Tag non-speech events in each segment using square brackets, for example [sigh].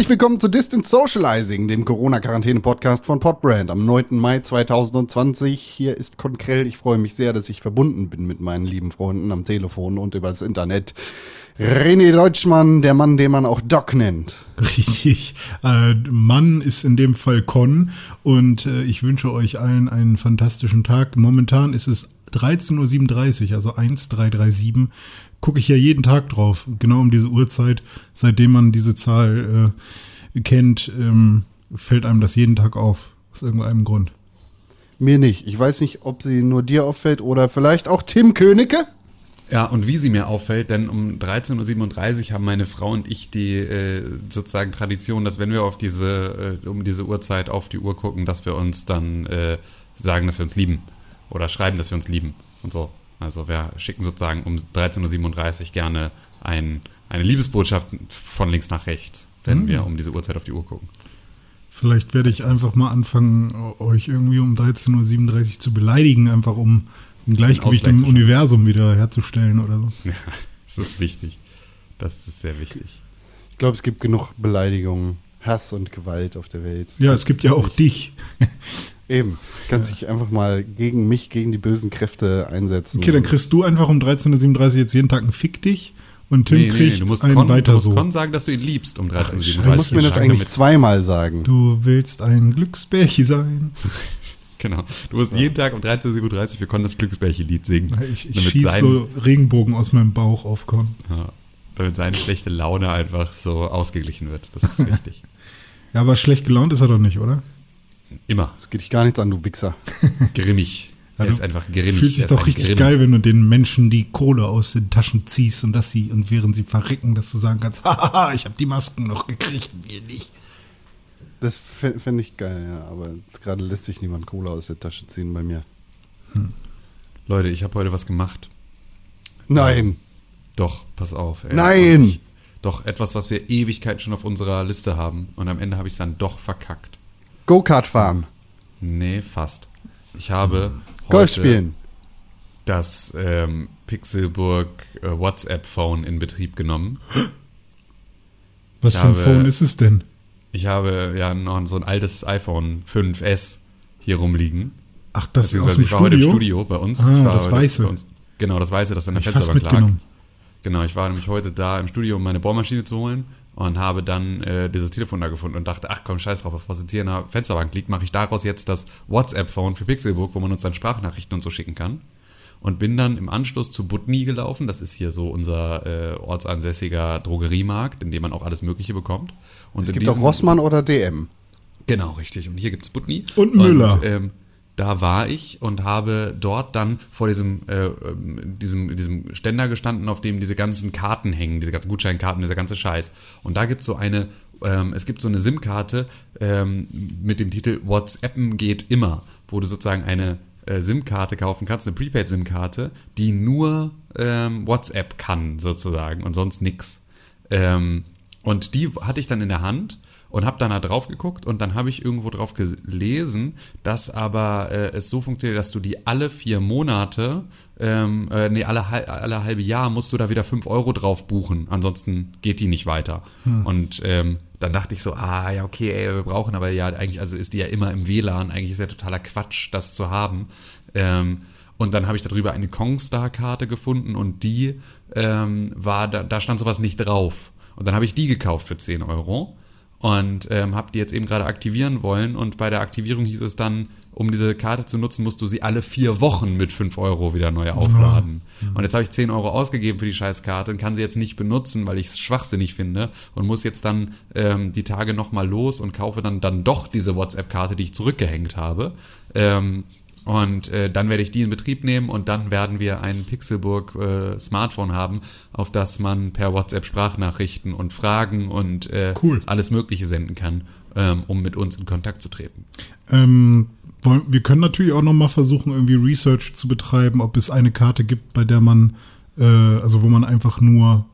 Herzlich willkommen zu Distant Socializing, dem Corona-Quarantäne-Podcast von Podbrand am 9. Mai 2020. Hier ist Konkrell. Ich freue mich sehr, dass ich verbunden bin mit meinen lieben Freunden am Telefon und übers Internet. René Deutschmann, der Mann, den man auch Doc nennt. Richtig. Äh, Mann ist in dem Fall Con und äh, ich wünsche euch allen einen fantastischen Tag. Momentan ist es 13.37 Uhr, also 1337. Gucke ich ja jeden Tag drauf, genau um diese Uhrzeit. Seitdem man diese Zahl äh, kennt, ähm, fällt einem das jeden Tag auf, aus irgendeinem Grund. Mir nicht. Ich weiß nicht, ob sie nur dir auffällt oder vielleicht auch Tim Königke. Ja, und wie sie mir auffällt, denn um 13.37 Uhr haben meine Frau und ich die äh, sozusagen Tradition, dass wenn wir auf diese, äh, um diese Uhrzeit auf die Uhr gucken, dass wir uns dann äh, sagen, dass wir uns lieben. Oder schreiben, dass wir uns lieben und so. Also wir schicken sozusagen um 13.37 Uhr gerne ein, eine Liebesbotschaft von links nach rechts, wenn mhm. wir um diese Uhrzeit auf die Uhr gucken. Vielleicht werde ich einfach mal anfangen, euch irgendwie um 13.37 Uhr zu beleidigen, einfach um ein Gleichgewicht im Universum wieder herzustellen oder so. [laughs] Ja, das ist wichtig. Das ist sehr wichtig. Ich glaube, es gibt genug Beleidigungen, Hass und Gewalt auf der Welt. Ja, es gibt ja auch dich. [laughs] [laughs] Eben. Kannst ja. dich einfach mal gegen mich, gegen die bösen Kräfte einsetzen. Okay, dann kriegst du einfach um 13.37 Uhr jetzt jeden Tag einen Fick dich und Tim nee, kriegt nee, nee, du musst einen Con, weiter du musst so. Con sagen, dass du ihn liebst um 13.37 Uhr. Du musst mir das eigentlich zweimal sagen. Du willst ein Glücksbärchen sein. [laughs] Genau. Du musst ja. jeden Tag um 13.37 Uhr für Con das Glücksbärchen-Lied singen. Ich, ich schieße so Regenbogen aus meinem Bauch auf Con. Ja, damit seine schlechte Laune einfach so ausgeglichen wird. Das ist [laughs] wichtig. ja, aber schlecht gelaunt ist er doch nicht, oder? Immer. Das geht dich gar nichts an, du Wichser. [laughs] Grimmig. Er ist einfach grimmig. Fühlt sich doch richtig Grimm. geil, wenn du den Menschen die Kohle aus den Taschen ziehst und dass sie, und während sie verrecken, dass du sagen kannst, [laughs] haha, ich habe die Masken noch gekriegt, wir nicht. Das fände ich geil, ja. Aber gerade lässt sich niemand Cola aus der Tasche ziehen bei mir. Hm. Leute, ich habe heute was gemacht. Nein. Doch, pass auf. Ey. Nein. Ich, doch, etwas, was wir Ewigkeiten schon auf unserer Liste haben. Und am Ende habe ich es dann doch verkackt. Go-Kart fahren. Nee, fast. Ich habe Golf spielen. das ähm, Pixelburg äh, WhatsApp-Phone in Betrieb genommen. Was ich für ein habe, Phone ist es denn? Ich habe ja noch so ein altes iPhone 5S hier rumliegen. Ach, das ist aus dem Ich war Studio? heute im Studio bei uns. Ah, das Weiße. Uns, genau, das Weiße, das an der Fensterbank lag. Genau, ich war nämlich heute da im Studio, um meine Bohrmaschine zu holen und habe dann äh, dieses Telefon da gefunden und dachte, ach komm, scheiß drauf, was jetzt hier in der Fensterbank liegt, mache ich daraus jetzt das WhatsApp-Phone für Pixelbook, wo man uns dann Sprachnachrichten und so schicken kann. Und bin dann im Anschluss zu Butni gelaufen. Das ist hier so unser äh, ortsansässiger Drogeriemarkt, in dem man auch alles Mögliche bekommt. Und es gibt auch Rossmann oder DM. Genau, richtig. Und hier gibt es Butni. Und Müller. Und, ähm, da war ich und habe dort dann vor diesem, äh, ähm, diesem, diesem Ständer gestanden, auf dem diese ganzen Karten hängen, diese ganzen Gutscheinkarten, dieser ganze Scheiß. Und da gibt es so eine, ähm, es gibt so eine SIM-Karte ähm, mit dem Titel WhatsAppen geht immer, wo du sozusagen eine äh, SIM-Karte kaufen kannst, eine Prepaid-SIM-Karte, die nur ähm, WhatsApp kann sozusagen und sonst nix. Ähm, und die hatte ich dann in der Hand und habe dann da drauf geguckt und dann habe ich irgendwo drauf gelesen, dass aber äh, es so funktioniert, dass du die alle vier Monate, ähm, äh, nee, alle, alle halbe Jahr musst du da wieder fünf Euro drauf buchen, ansonsten geht die nicht weiter. Hm. Und ähm, dann dachte ich so, ah ja, okay, ey, wir brauchen aber ja eigentlich, also ist die ja immer im WLAN, eigentlich ist ja totaler Quatsch, das zu haben. Ähm, und dann habe ich darüber eine Kongstar-Karte gefunden und die ähm, war, da, da stand sowas nicht drauf. Und dann habe ich die gekauft für 10 Euro und ähm, habe die jetzt eben gerade aktivieren wollen. Und bei der Aktivierung hieß es dann, um diese Karte zu nutzen, musst du sie alle vier Wochen mit 5 Euro wieder neu aufladen. Mhm. Und jetzt habe ich 10 Euro ausgegeben für die Scheißkarte und kann sie jetzt nicht benutzen, weil ich es schwachsinnig finde und muss jetzt dann ähm, die Tage nochmal los und kaufe dann, dann doch diese WhatsApp-Karte, die ich zurückgehängt habe. Ähm, und äh, dann werde ich die in Betrieb nehmen und dann werden wir ein Pixelburg äh, Smartphone haben, auf das man per WhatsApp Sprachnachrichten und Fragen und äh, cool. alles Mögliche senden kann, ähm, um mit uns in Kontakt zu treten. Ähm, wir können natürlich auch nochmal versuchen, irgendwie Research zu betreiben, ob es eine Karte gibt, bei der man, äh, also wo man einfach nur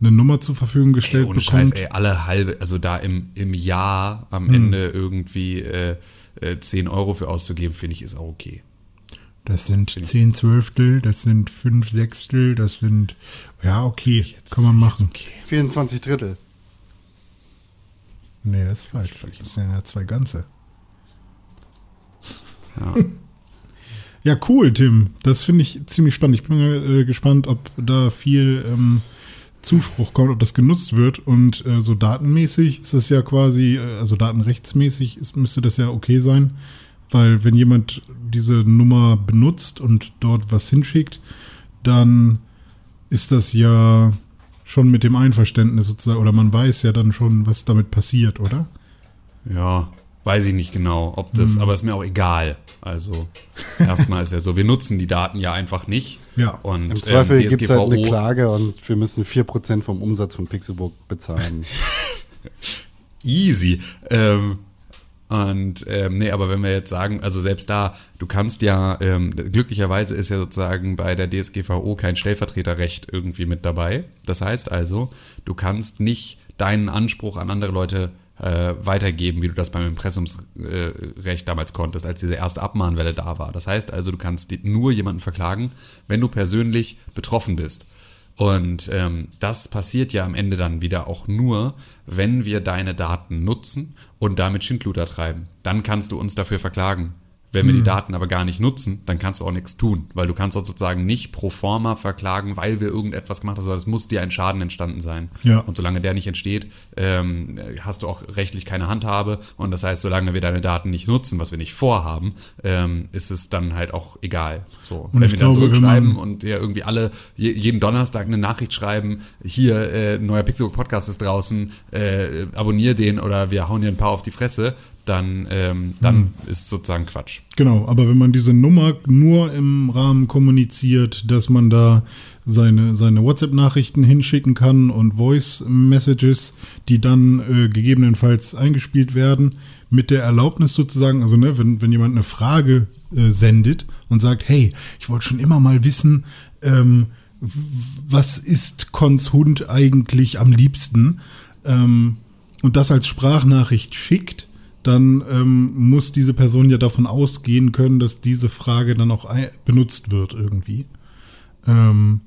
eine Nummer zur Verfügung gestellt ey, ohne bekommt. Scheiß, ey, alle halbe, also da im, im Jahr am hm. Ende irgendwie äh, 10 äh, Euro für auszugeben, finde ich, ist auch okay. Das sind find 10 Zwölftel, das sind 5 Sechstel, das sind, ja, okay, jetzt, kann man machen. Okay. 24 Drittel. Nee, das ist falsch. Das sind ja zwei ganze. Ja. [laughs] Ja, cool, Tim. Das finde ich ziemlich spannend. Ich bin äh, gespannt, ob da viel ähm, Zuspruch kommt, ob das genutzt wird. Und äh, so datenmäßig ist es ja quasi, äh, also datenrechtsmäßig ist, müsste das ja okay sein. Weil wenn jemand diese Nummer benutzt und dort was hinschickt, dann ist das ja schon mit dem Einverständnis sozusagen, oder man weiß ja dann schon, was damit passiert, oder? Ja, weiß ich nicht genau, ob das, aber ist mir auch egal. Also erstmal ist ja so, wir nutzen die Daten ja einfach nicht. Ja. Und Im Zweifel ähm, gibt es halt eine Klage und wir müssen 4% vom Umsatz von Pixelbook bezahlen. [laughs] easy. Ähm, und ähm, nee, aber wenn wir jetzt sagen, also selbst da, du kannst ja, ähm, glücklicherweise ist ja sozusagen bei der DSGVO kein Stellvertreterrecht irgendwie mit dabei. Das heißt also, du kannst nicht deinen Anspruch an andere Leute äh, weitergeben, wie du das beim Impressumsrecht damals konntest, als diese erste Abmahnwelle da war. Das heißt also, du kannst nur jemanden verklagen, wenn du persönlich betroffen bist. Und ähm, das passiert ja am Ende dann wieder auch nur, wenn wir deine Daten nutzen und damit Schindluder treiben. Dann kannst du uns dafür verklagen. Wenn wir die Daten aber gar nicht nutzen, dann kannst du auch nichts tun, weil du kannst sozusagen nicht pro forma verklagen, weil wir irgendetwas gemacht haben, sondern es muss dir ein Schaden entstanden sein. Ja. Und solange der nicht entsteht, ähm, hast du auch rechtlich keine Handhabe. Und das heißt, solange wir deine Daten nicht nutzen, was wir nicht vorhaben, ähm, ist es dann halt auch egal. So, Und wenn wir dann zurückschreiben und ja irgendwie alle je, jeden Donnerstag eine Nachricht schreiben, hier äh, neuer Pixelbook Podcast ist draußen, äh, abonnier den oder wir hauen dir ein paar auf die Fresse, dann ähm, dann Hm. ist sozusagen Quatsch. Genau, aber wenn man diese Nummer nur im Rahmen kommuniziert, dass man da seine, seine WhatsApp-Nachrichten hinschicken kann und Voice-Messages, die dann äh, gegebenenfalls eingespielt werden, mit der Erlaubnis sozusagen, also ne, wenn, wenn jemand eine Frage äh, sendet und sagt, hey, ich wollte schon immer mal wissen, ähm, was ist Cons Hund eigentlich am liebsten? Ähm, und das als Sprachnachricht schickt, dann ähm, muss diese Person ja davon ausgehen können, dass diese Frage dann auch benutzt wird irgendwie. Ähm,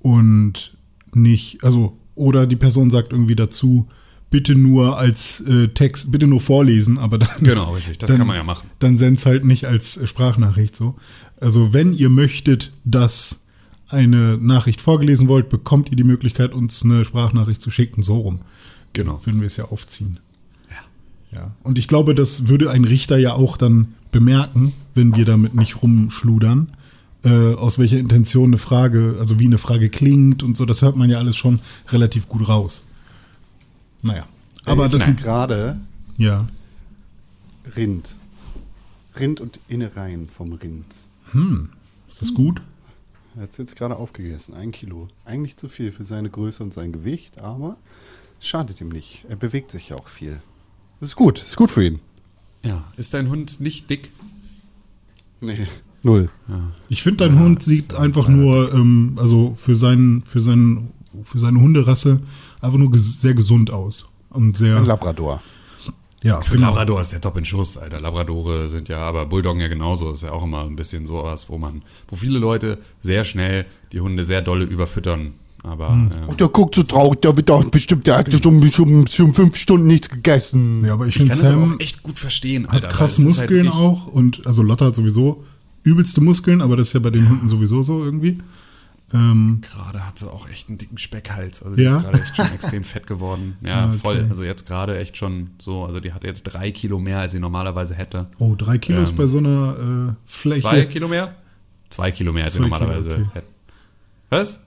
und nicht, also, oder die Person sagt irgendwie dazu, bitte nur als äh, Text, bitte nur vorlesen, aber dann. Genau, richtig, das dann, kann man ja machen. Dann send's halt nicht als Sprachnachricht so. Also, wenn ihr möchtet, dass eine Nachricht vorgelesen wollt, bekommt ihr die Möglichkeit, uns eine Sprachnachricht zu schicken, so rum. Genau. Würden wir es ja aufziehen. Und ich glaube, das würde ein Richter ja auch dann bemerken, wenn wir damit nicht rumschludern, äh, aus welcher Intention eine Frage, also wie eine Frage klingt und so, das hört man ja alles schon relativ gut raus. Naja. Aber Es das ist sind, gerade ja. Rind. Rind und Innereien vom Rind. Ist das gut? Er hat es jetzt gerade aufgegessen. Ein Kilo. Eigentlich zu viel für seine Größe und sein Gewicht, aber es schadet ihm nicht. Er bewegt sich ja auch viel. Das ist gut. Das ist gut für ihn. Ja, ist dein Hund nicht dick? Nee. Null. Ich finde, dein Hund sieht einfach nur, ähm, also für, seinen, für, seinen, für seine Hunderasse einfach nur ges sehr gesund aus. Und sehr, Ein Labrador. ja, Für genau. Labrador ist der top in Schuss, Alter. Labradore sind ja, aber Bulldoggen ja genauso. Ist ja auch immer ein bisschen so was, wo man, wo viele Leute sehr schnell die Hunde sehr dolle überfüttern. Aber Hm. ähm, Und der guckt so traurig, der wird auch bestimmt, der hat schon, schon, schon fünf Stunden nichts gegessen. Ja, aber ich ich finde Sam auch echt gut verstehen, hat Alter. weil krass ist halt Muskeln wirklich- auch und also Lotta hat sowieso übelste Muskeln, aber das ist ja bei den Hunden sowieso so irgendwie. Ähm, Gerade hat sie auch echt einen dicken Speckhals. Also die Ja? ist gerade echt schon [laughs] extrem fett geworden. Ja, Ah, okay. voll. Also jetzt gerade echt schon so. Also die hat jetzt drei Kilo mehr, als sie normalerweise hätte. oh, drei Kilos Ähm, bei so einer äh, Fläche. Zwei Kilo mehr? Zwei Kilo mehr, als sie Zwei normalerweise Kilo, okay. hätte. Was?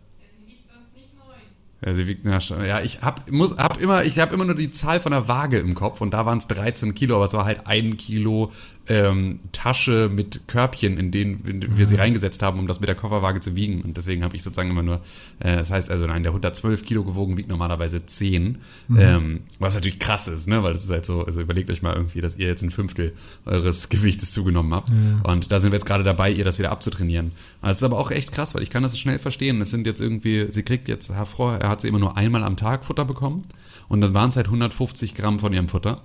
Ja, sie wiegt, schon- ja, ich hab, muss, hab immer, ich habe immer nur die Zahl von der Waage im Kopf und da waren es 13 Kilo, aber es war halt ein Kilo ähm, Tasche mit Körbchen, in denen wir Mhm. sie reingesetzt haben, um das mit der Kofferwaage zu wiegen. Und deswegen habe ich sozusagen immer nur, äh, das heißt also, nein, der 112 Kilo gewogen wiegt normalerweise 10. Mhm. Ähm, was natürlich krass ist, ne? Weil es ist halt so, also überlegt euch mal irgendwie, dass ihr jetzt ein Fünftel eures [laughs] Gewichtes zugenommen habt. Und da sind wir jetzt gerade dabei, ihr das wieder abzutrainieren. Das ist aber auch echt krass, weil ich kann das schnell verstehen. Es sind jetzt irgendwie, sie kriegt jetzt, Herr Frau, er hat sie immer nur einmal am Tag Futter bekommen. Und dann waren es halt 150 Gramm von ihrem Futter.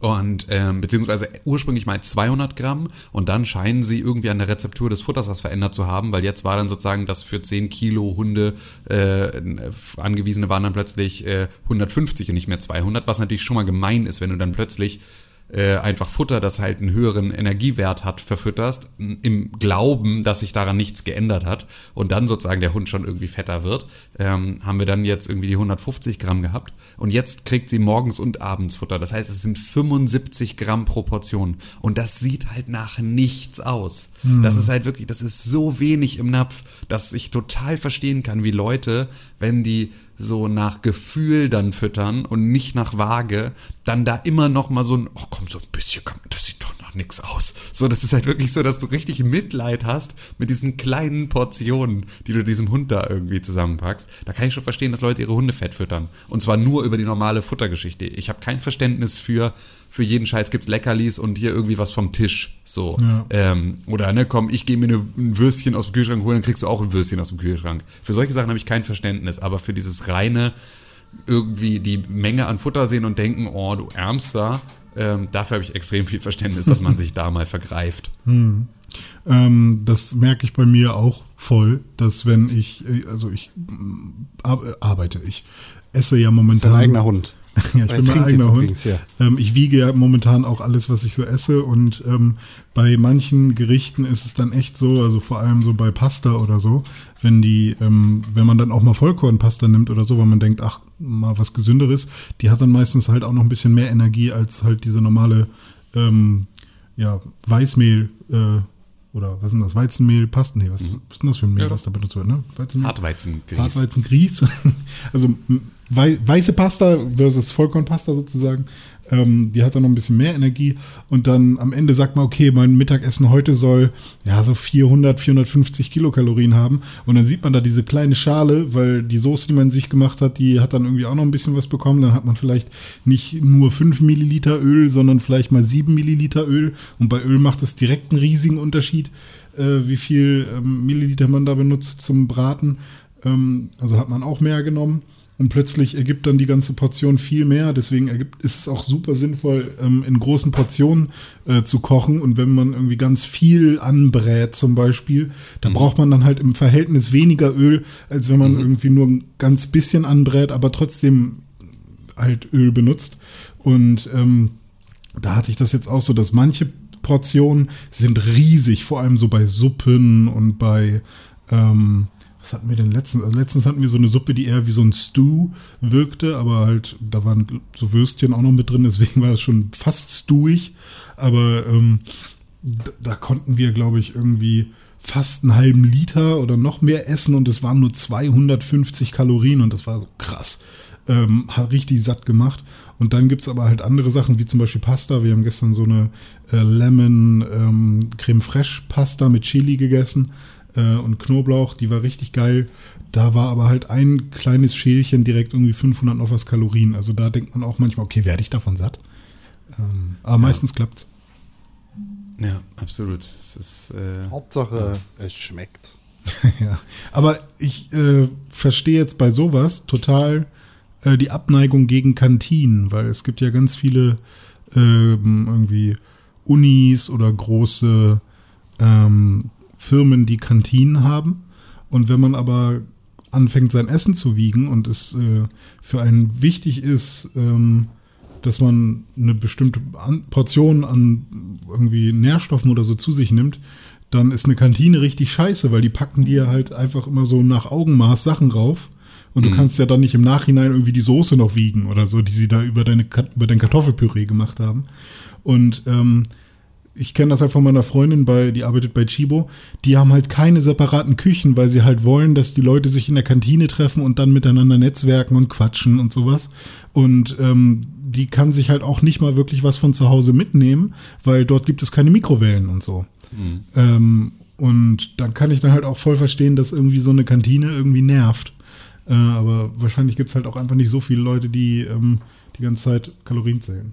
Und ähm, beziehungsweise ursprünglich mal 200 Gramm und dann scheinen sie irgendwie an der Rezeptur des Futters was verändert zu haben, weil jetzt war dann sozusagen das für 10 Kilo Hunde äh, angewiesene waren dann plötzlich äh, 150 und nicht mehr 200, was natürlich schon mal gemein ist, wenn du dann plötzlich äh, einfach Futter, das halt einen höheren Energiewert hat, verfütterst, im Glauben, dass sich daran nichts geändert hat und dann sozusagen der Hund schon irgendwie fetter wird, ähm, haben wir dann jetzt irgendwie die 150 Gramm gehabt und jetzt kriegt sie morgens und abends Futter. Das heißt, es sind 75 Gramm pro Portion und das sieht halt nach nichts aus. Hm. Das ist halt wirklich, das ist so wenig im Napf, dass ich total verstehen kann, wie Leute, wenn die so nach Gefühl dann füttern und nicht nach Waage, dann da immer noch mal so ein, oh komm, so ein bisschen, komm, das sieht doch nach nichts aus. So, das ist halt wirklich so, dass du richtig Mitleid hast mit diesen kleinen Portionen, die du diesem Hund da irgendwie zusammenpackst. Da kann ich schon verstehen, dass Leute ihre Hunde fett füttern. Und zwar nur über die normale Futtergeschichte. Ich habe kein Verständnis für, für jeden Scheiß gibt's Leckerlis und hier irgendwie was vom Tisch. So. Ja. Ähm, oder, ne, komm, ich gehe mir eine, ein Würstchen aus dem Kühlschrank holen, dann kriegst du auch ein Würstchen aus dem Kühlschrank. Für solche Sachen habe ich kein Verständnis, aber für dieses reine irgendwie die Menge an Futter sehen und denken, oh, du Ärmster, ähm, dafür habe ich extrem viel Verständnis, dass man sich da mal vergreift. [laughs] Hm. Ähm, das merke ich bei mir auch voll, dass wenn ich, äh, also ich äh, arbeite, ich esse ja momentan. Das ist ein eigener Hund. Ja, ich bin mein eigener Hund. Übrigens, ja. ähm, ich wiege ja momentan auch alles, was ich so esse und ähm, bei manchen Gerichten ist es dann echt so, also vor allem so bei Pasta oder so, wenn die, ähm, wenn man dann auch mal Vollkornpasta nimmt oder so, weil man denkt, ach, mal was Gesünderes, die hat dann meistens halt auch noch ein bisschen mehr Energie als halt diese normale, ähm, ja, Weißmehl, äh, oder was ist denn das? Weizenmehl, Pasten? Nee, was, mhm. was ist denn das für ein Mehl, ja. was da benutzt wird, ne? Weizenmehl? Hartweizengrieß. Hartweizengrieß. [laughs] also weiße Pasta versus Vollkornpasta sozusagen. Ähm, die hat dann noch ein bisschen mehr Energie und dann am Ende sagt man, okay, mein Mittagessen heute soll ja so 400, 450 Kilokalorien haben und dann sieht man da diese kleine Schale, weil die Soße, die man sich gemacht hat, die hat dann irgendwie auch noch ein bisschen was bekommen. Dann hat man vielleicht nicht nur 5 Milliliter Öl, sondern vielleicht mal 7 Milliliter Öl und bei Öl macht es direkt einen riesigen Unterschied, äh, wie viel ähm, Milliliter man da benutzt zum Braten. Ähm, also hat man auch mehr genommen. Und plötzlich ergibt dann die ganze Portion viel mehr. Deswegen ergibt, ist es auch super sinnvoll, ähm, in großen Portionen äh, zu kochen. Und wenn man irgendwie ganz viel anbrät zum Beispiel, dann mhm. braucht man dann halt im Verhältnis weniger Öl, als wenn man mhm. irgendwie nur ein ganz bisschen anbrät, aber trotzdem halt Öl benutzt. Und ähm, da hatte ich das jetzt auch so, dass manche Portionen sind riesig, vor allem so bei Suppen und bei ähm, was hatten wir denn letztens? Also letztens hatten wir so eine Suppe, die eher wie so ein Stew wirkte, aber halt, da waren so Würstchen auch noch mit drin, deswegen war es schon fast stewig. Aber ähm, da, konnten wir, glaube ich, irgendwie fast einen halben Liter oder noch mehr essen und es waren nur 250 Kalorien und das war so krass. Ähm, hat richtig satt gemacht. Und dann gibt es aber halt andere Sachen, wie zum Beispiel Pasta. Wir haben gestern so eine äh, Lemon ähm, Creme Fraiche Pasta mit Chili gegessen äh, und Knoblauch, die war richtig geil. Da war aber halt ein kleines Schälchen direkt irgendwie 500 noch was Kalorien. Also da denkt man auch manchmal, okay, werde ich davon satt? Ähm, aber ja. meistens klappt's. Ja, absolut. Es ist, äh, Hauptsache, ja. es schmeckt. [laughs] ja, aber ich äh, verstehe jetzt bei sowas total äh, die Abneigung gegen Kantinen, weil es gibt ja ganz viele ähm, irgendwie Unis oder große ähm, Firmen, die Kantinen haben. Und wenn man aber anfängt, sein Essen zu wiegen und es äh, für einen wichtig ist, ähm, dass man eine bestimmte an Portion an irgendwie Nährstoffen oder so zu sich nimmt, dann ist eine Kantine richtig scheiße, weil die packen dir halt einfach immer so nach Augenmaß Sachen rauf. Und du mhm. kannst ja dann nicht im Nachhinein irgendwie die Soße noch wiegen oder so, die sie da über, deine, über dein Kartoffelpüree gemacht haben. Und ähm, ich kenne das halt von meiner Freundin, bei, die arbeitet bei Chibo. Die haben halt keine separaten Küchen, weil sie halt wollen, dass die Leute sich in der Kantine treffen und dann miteinander netzwerken und quatschen und sowas. Und ähm, die kann sich halt auch nicht mal wirklich was von zu Hause mitnehmen, weil dort gibt es keine Mikrowellen und so. Mhm. Ähm, und dann kann ich dann halt auch voll verstehen, dass irgendwie so eine Kantine irgendwie nervt. Äh, aber wahrscheinlich gibt es halt auch einfach nicht so viele Leute, die ähm, die ganze Zeit Kalorien zählen.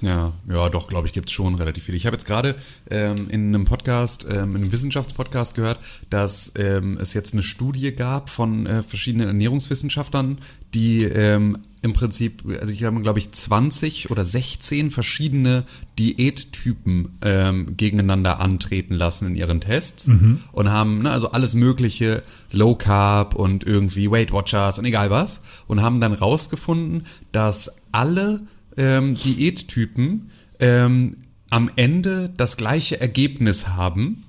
Ja, ja, doch, glaube ich, gibt es schon relativ viel. Ich habe jetzt gerade ähm, in einem Podcast, ähm, in einem Wissenschaftspodcast gehört, dass ähm, es jetzt eine Studie gab von äh, verschiedenen Ernährungswissenschaftlern, die ähm, im Prinzip, also ich habe, glaube ich, 20 oder 16 verschiedene Diättypen ähm, gegeneinander antreten lassen in ihren Tests und haben, ne, also alles mögliche, Low Carb und irgendwie Weight Watchers und egal was, und haben dann rausgefunden, dass alle ähm, Diättypen ähm, am Ende das gleiche Ergebnis haben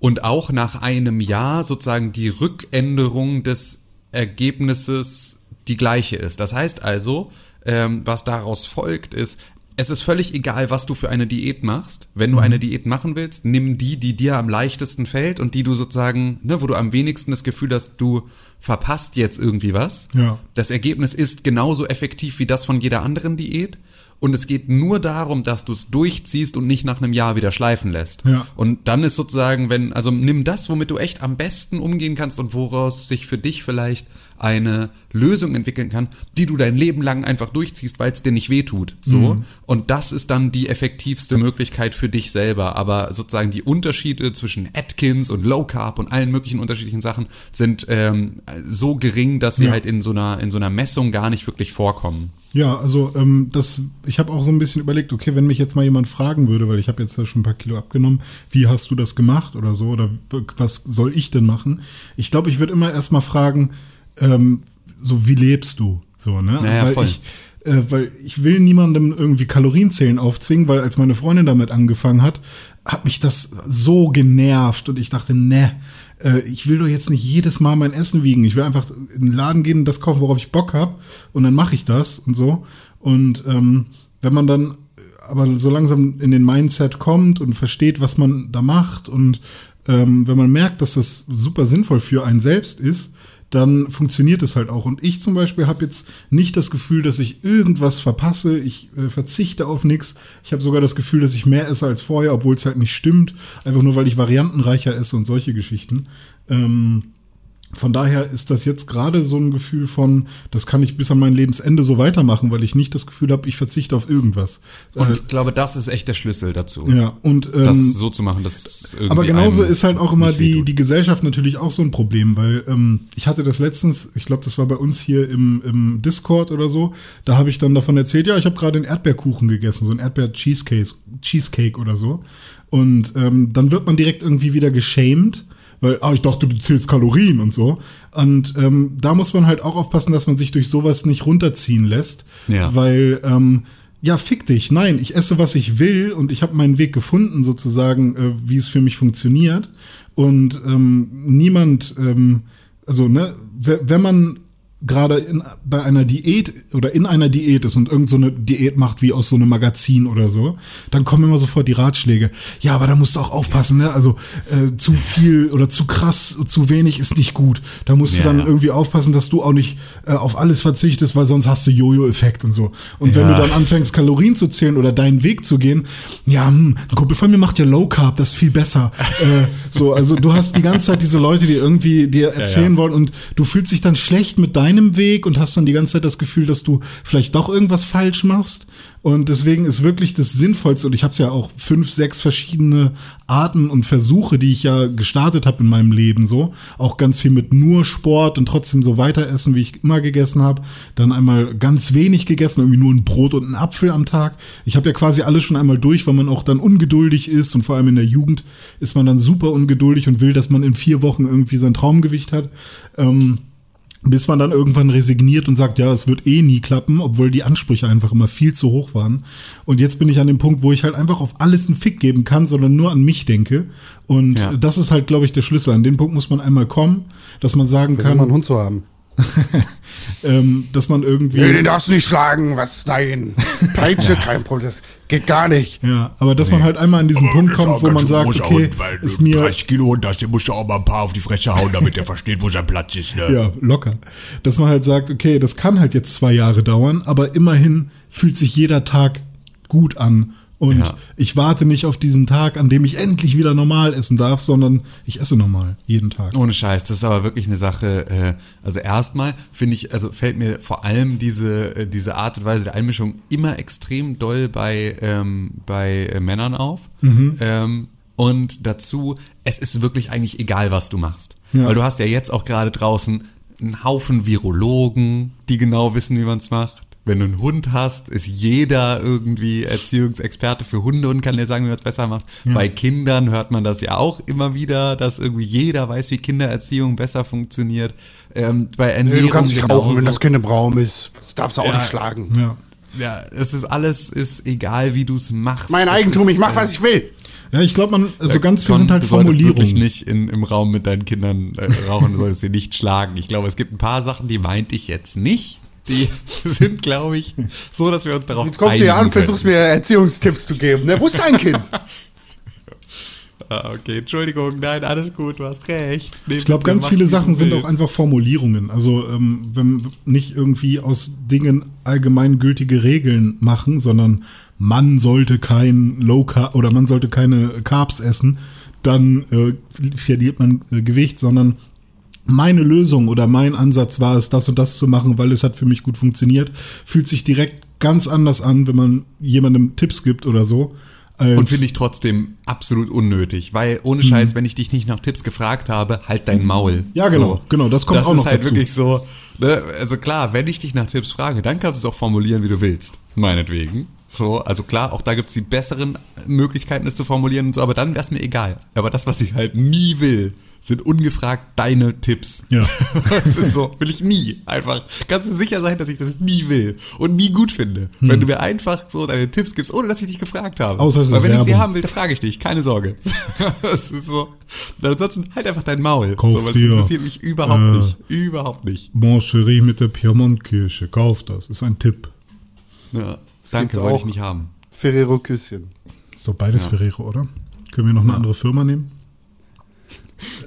und auch nach einem Jahr sozusagen die Rückänderung des Ergebnisses die gleiche ist. Das heißt also, ähm, was daraus folgt, ist, es ist völlig egal, was du für eine Diät machst. Wenn du eine Diät machen willst, nimm die, die dir am leichtesten fällt und die du sozusagen, ne, wo du am wenigsten das Gefühl hast, du verpasst jetzt irgendwie was. Ja. Das Ergebnis ist genauso effektiv wie das von jeder anderen Diät. Und es geht nur darum, dass du es durchziehst und nicht nach einem Jahr wieder schleifen lässt. Ja. Und dann ist sozusagen, wenn, also nimm das, womit du echt am besten umgehen kannst und woraus sich für dich vielleicht eine Lösung entwickeln kann, die du dein Leben lang einfach durchziehst, weil es dir nicht wehtut. So. Und das ist dann die effektivste Möglichkeit für dich selber. Aber sozusagen die Unterschiede zwischen Atkins und Low Carb und allen möglichen unterschiedlichen Sachen sind ähm, so gering, dass sie Ja. halt in so einer, in so einer Messung gar nicht wirklich vorkommen. Ja, also ähm, das, ich habe auch so ein bisschen überlegt, okay, wenn mich jetzt mal jemand fragen würde, weil ich habe jetzt schon ein paar Kilo abgenommen, wie hast du das gemacht oder so, oder was soll ich denn machen? Ich glaube, ich würde immer erstmal fragen, ähm, so wie lebst du? So, ne? Ja, ja, weil voll. ich äh, weil ich will niemandem irgendwie Kalorienzählen aufzwingen, weil als meine Freundin damit angefangen hat, hat mich das so genervt und ich dachte, ne, äh, ich will doch jetzt nicht jedes Mal mein Essen wiegen. Ich will einfach in den Laden gehen und das kaufen, worauf ich Bock habe und dann mache ich das und so. Und ähm, wenn man dann aber so langsam in den Mindset kommt und versteht, was man da macht und ähm, wenn man merkt, dass das super sinnvoll für einen selbst ist, dann funktioniert es halt auch. Und ich zum Beispiel habe jetzt nicht das Gefühl, dass ich irgendwas verpasse. Ich äh, verzichte auf nichts. Ich habe sogar das Gefühl, dass ich mehr esse als vorher, obwohl es halt nicht stimmt. Einfach nur, weil ich variantenreicher esse und solche Geschichten. Ähm, von daher ist das jetzt gerade so ein Gefühl von, das kann ich bis an mein Lebensende so weitermachen, weil ich nicht das Gefühl habe, ich verzichte auf irgendwas. Und Äh, ich glaube, das ist echt der Schlüssel dazu. ja, und ähm, Das so zu machen, dass irgendwie aber genauso ist halt auch immer die, die Gesellschaft natürlich auch so ein Problem, weil ähm, ich hatte das letztens, ich glaube, das war bei uns hier im, im Discord oder so, da habe ich dann davon erzählt, ja, ich habe gerade einen Erdbeerkuchen gegessen, so ein Erdbeer-Cheesecake Cheesecake oder so. Und ähm, dann wird man direkt irgendwie wieder geschämt, weil, ah, ich dachte, du zählst Kalorien und so. Und ähm, da muss man halt auch aufpassen, dass man sich durch sowas nicht runterziehen lässt, Ja. weil ähm, ja, fick dich. Nein, ich esse, was ich will und ich habe meinen Weg gefunden, sozusagen, äh, wie es für mich funktioniert. Und ähm, niemand, ähm, also, ne, we- wenn man gerade in, bei einer Diät oder in einer Diät ist und irgend so eine Diät macht wie aus so einem Magazin oder so, dann kommen immer sofort die Ratschläge. Ja, aber da musst du auch aufpassen, ne? Also äh, zu viel oder zu krass, zu wenig ist nicht gut. Da musst Ja, du dann ja. irgendwie aufpassen, dass du auch nicht äh, auf alles verzichtest, weil sonst hast du Jojo-Effekt und so. Und wenn Ja. du dann anfängst, Kalorien zu zählen oder deinen Weg zu gehen, ja, hm, ein Kumpel von mir macht ja Low Carb, das ist viel besser. [laughs] äh, so, also du hast die ganze Zeit diese Leute, die irgendwie dir erzählen wollen und du fühlst dich dann schlecht mit deinem Weg und hast dann die ganze Zeit das Gefühl, dass du vielleicht doch irgendwas falsch machst. Und deswegen ist wirklich das Sinnvollste, und ich habe es ja auch fünf, sechs verschiedene Arten und Versuche, die ich ja gestartet habe in meinem Leben so. Auch ganz viel mit nur Sport und trotzdem so weiter essen, wie ich immer gegessen habe. Dann einmal ganz wenig gegessen, irgendwie nur ein Brot und ein Apfel am Tag. Ich habe ja quasi alles schon einmal durch, weil man auch dann ungeduldig ist und vor allem in der Jugend ist man dann super ungeduldig und will, dass man in vier Wochen irgendwie sein Traumgewicht hat. Ähm, bis man dann irgendwann resigniert und sagt, ja, es wird eh nie klappen, obwohl die Ansprüche einfach immer viel zu hoch waren. Und jetzt bin ich an dem Punkt, wo ich halt einfach auf alles einen Fick geben kann, sondern nur an mich denke. Und Ja. das ist halt, glaube ich, der Schlüssel. An den Punkt muss man einmal kommen, dass man sagen Kann man einen Hund zu haben. [laughs] ähm, dass man irgendwie. Nee, den darfst du nicht schlagen. Was? Nein. [laughs] Peitsche, kein Problem. Das geht gar nicht. Ja, aber dass man halt einmal an diesen Punkt kommt, wo man sagt, okay, ist mir 30 Kilo Hund hast, den musst du auch mal ein paar auf die Fresse hauen, damit er versteht, wo sein Platz ist, ne? Ja, locker. Dass man halt sagt, okay, das kann halt jetzt zwei Jahre dauern, aber immerhin fühlt sich jeder Tag gut an. Und Ja. ich warte nicht auf diesen Tag, an dem ich endlich wieder normal essen darf, sondern ich esse normal, jeden Tag. Ohne Scheiß, das ist aber wirklich eine Sache. Äh, also erstmal finde ich, also fällt mir vor allem diese äh, diese Art und Weise der Einmischung immer extrem doll bei ähm, bei äh, Männern auf. Ähm, und dazu, es ist wirklich eigentlich egal, was du machst, Ja. weil du hast ja jetzt auch gerade draußen einen Haufen Virologen, die genau wissen, wie man es macht. Wenn du einen Hund hast, ist jeder irgendwie Erziehungsexperte für Hunde und kann dir sagen, wie man es besser macht. Bei Kindern hört man das ja auch immer wieder, dass irgendwie jeder weiß, wie Kindererziehung besser funktioniert. Ähm, bei Ernährung Du kannst nicht rauchen, wenn genauso. das Kind im Raum ist. Das darfst du auch Ja. nicht schlagen. Ja. Ja, es ist alles, ist egal, wie du es machst. Mein Eigentum, ist, ich mach, äh, was ich will. Ja, ich glaube, man, also ganz viel sind halt du Formulierungen. nicht in, im Raum mit deinen Kindern äh, rauchen, du solltest sie nicht schlagen. Ich glaube, es gibt ein paar Sachen, die meinte ich jetzt nicht. Die [laughs] sind, glaube ich, so, dass wir uns darauf Jetzt kommst du hier an und können. versuchst mir Erziehungstipps zu geben. Ne? Wo ist dein Kind? [laughs] Ah, okay, Entschuldigung, nein, alles gut, du hast recht. Ich glaube, ganz viele Sachen sind auch einfach Formulierungen. Also ähm, wenn nicht irgendwie aus Dingen allgemeingültige Regeln machen, sondern man sollte kein Low Carb oder man sollte keine Carbs essen, dann äh, verliert man äh, Gewicht, sondern meine Lösung oder mein Ansatz war es, das und das zu machen, weil es hat für mich gut funktioniert, fühlt sich direkt ganz anders an, wenn man jemandem Tipps gibt oder so. Und finde ich trotzdem absolut unnötig, weil ohne Scheiß, wenn ich dich nicht nach Tipps gefragt habe, halt dein Maul. Mhm. Ja, genau, genau, das kommt das auch ist noch halt dazu. wirklich so, ne? also klar, wenn ich dich nach Tipps frage, dann kannst du es auch formulieren, wie du willst, meinetwegen. So, also klar, auch da gibt's die besseren Möglichkeiten, es zu formulieren und so, aber dann wär's mir egal. Aber das, was ich halt nie will, sind ungefragt deine Tipps. Ja. [laughs] Das ist so, will ich nie. Einfach, kannst du sicher sein, dass ich das nie will und nie gut finde. Hm. Wenn du mir einfach so deine Tipps gibst, ohne dass ich dich gefragt habe. Außer es Weil wenn ich sie Werbung. haben will, dann frage ich dich, keine Sorge. [laughs] das ist so. Ansonsten halt einfach dein Maul. Kauf so, weil dir, das interessiert mich überhaupt äh, nicht. Überhaupt nicht. Moncherie mit der Piemontkirche, kauf das, ist ein Tipp. Ja. Danke, wollte ich nicht haben. Ferrero Küsschen. Ist doch beides Ferrero, oder? Können wir noch eine andere Firma nehmen?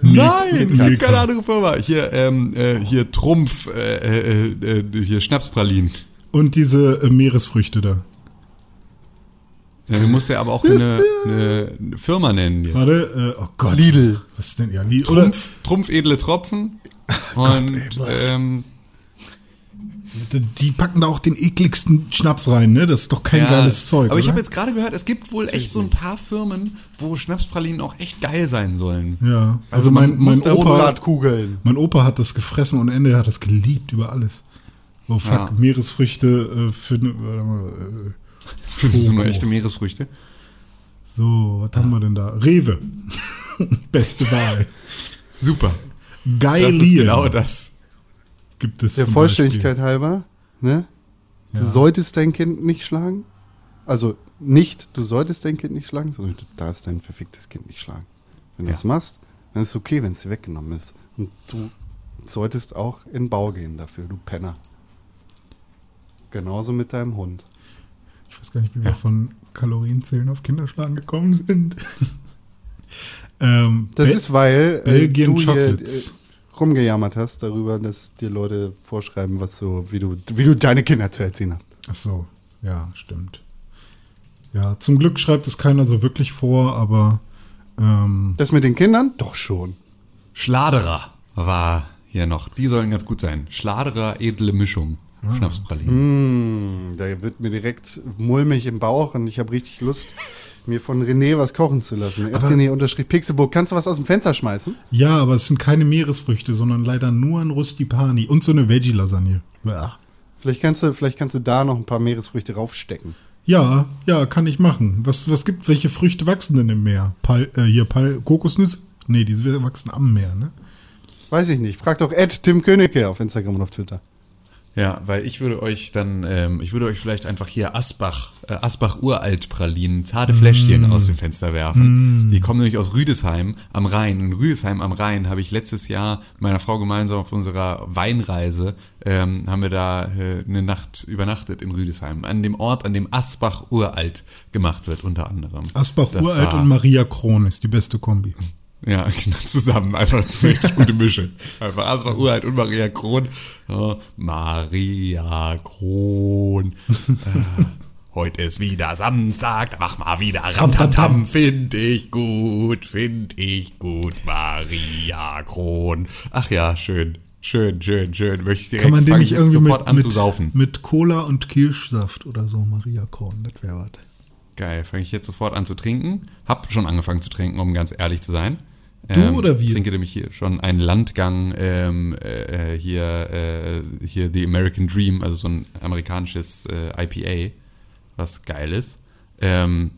Nein, es gibt keine andere Firma. Hier, ähm, äh, hier Trumpf, äh, äh, äh, hier Schnapspralinen. Und diese äh, Meeresfrüchte da. Ja, du musst ja aber auch eine, eine Firma nennen jetzt. Warte, äh, oh Gott. Lidl. Was ist denn? Ja, Lidl. Trumpf, Trumpf edle Tropfen. [laughs] Und ähm, die packen da auch den ekligsten Schnaps rein, ne? Das ist doch kein ja, geiles Zeug. Aber ich oder? habe jetzt gerade gehört, es gibt wohl echt so ein paar Firmen, wo Schnapspralinen auch echt geil sein sollen. Ja, also, Also mein, man mein Opa, mein Opa hat das gefressen und Ende hat das geliebt über alles. Oh fuck, Ja. Meeresfrüchte äh, für ne, warte mal, äh, Das sind nur echte Meeresfrüchte. So, was haben wir denn da? Rewe. [laughs] Beste Wahl. Super. Das Geil ist genau das. Gibt es. Der Vollständigkeit halber, ne? Du Ja. solltest dein Kind nicht schlagen. Also nicht, du solltest dein Kind nicht schlagen, sondern du darfst dein verficktes Kind nicht schlagen. Wenn du Ja. das machst, dann ist es okay, wenn es dir weggenommen ist. Und du solltest auch in Bau gehen dafür, du Penner. Genauso mit deinem Hund. Beispiel. Ich weiß gar nicht, wie wir von Kalorienzählen auf Kinderschlagen gekommen sind. [laughs] ähm, Das Be- ist, weil äh, Belgian du hier äh, Chocolates. Rumgejammert hast darüber, dass dir Leute vorschreiben, was so, wie du, wie du deine Kinder zu erziehen hast. Ach so, ja, stimmt. Ja, zum Glück schreibt es keiner so wirklich vor, aber ähm, Das mit den Kindern? Doch schon. Schladerer war hier noch. Die sollen ganz gut sein. Schladerer, edle Mischung. Ah. Schnapspralinen. Mm, da wird mir direkt mulmig im Bauch und ich habe richtig Lust, mir von René was kochen zu lassen. Aber- René unterstrich Pixelburg, kannst du was aus dem Fenster schmeißen? ja, aber es sind keine Meeresfrüchte, sondern leider nur ein Rustipani und so eine Veggie-Lasagne. Vielleicht kannst, du, vielleicht kannst du da noch ein paar Meeresfrüchte raufstecken. Ja, ja, kann ich machen. Was, was gibt, welche Früchte wachsen denn im Meer? Pal, äh, hier, Pal, Kokosnüsse? Nee, die wachsen am Meer, ne? Weiß ich nicht. Frag doch Ed Tim Königke auf Instagram und auf Twitter. Ja, weil ich würde euch dann, ähm, ich würde euch vielleicht einfach hier Asbach, äh, Asbach Uralt-Pralinen, zarte Fläschchen aus dem Fenster werfen. Die kommen nämlich aus Rüdesheim am Rhein. Und Rüdesheim am Rhein habe ich letztes Jahr mit meiner Frau gemeinsam auf unserer Weinreise, ähm, haben wir da äh, eine Nacht übernachtet in Rüdesheim. An dem Ort, an dem Asbach Uralt gemacht wird, unter anderem. Asbach Uralt und Maria Kron ist die beste Kombi. Ja, [laughs] genau, zusammen. Einfach eine richtig gute Mische. Einfach Asma Urheit und Maria Kron. Ja, Maria Kron. äh, heute ist wieder Samstag, da mach mal wieder Ramtamtam. Find ich gut, find ich gut, Maria Kron. Ach ja, schön. Schön, schön, schön. Möchte ich direkt Kann man den nicht irgendwie sofort mit, an mit, mit Cola und Kirschsaft oder so, Maria Korn, das wäre was. Geil, fange ich jetzt sofort an zu trinken. Hab schon angefangen zu trinken, um ganz ehrlich zu sein. Ähm, oder wir? Ich trinke nämlich hier schon einen Landgang ähm, äh, hier, äh, hier The American Dream, also so ein amerikanisches äh, IPA, was geil ist. Ähm,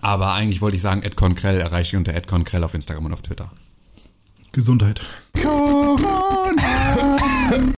aber eigentlich wollte ich sagen, Ed Conkrell erreiche ich unter Ed Conkrell auf Instagram und auf Twitter. Gesundheit.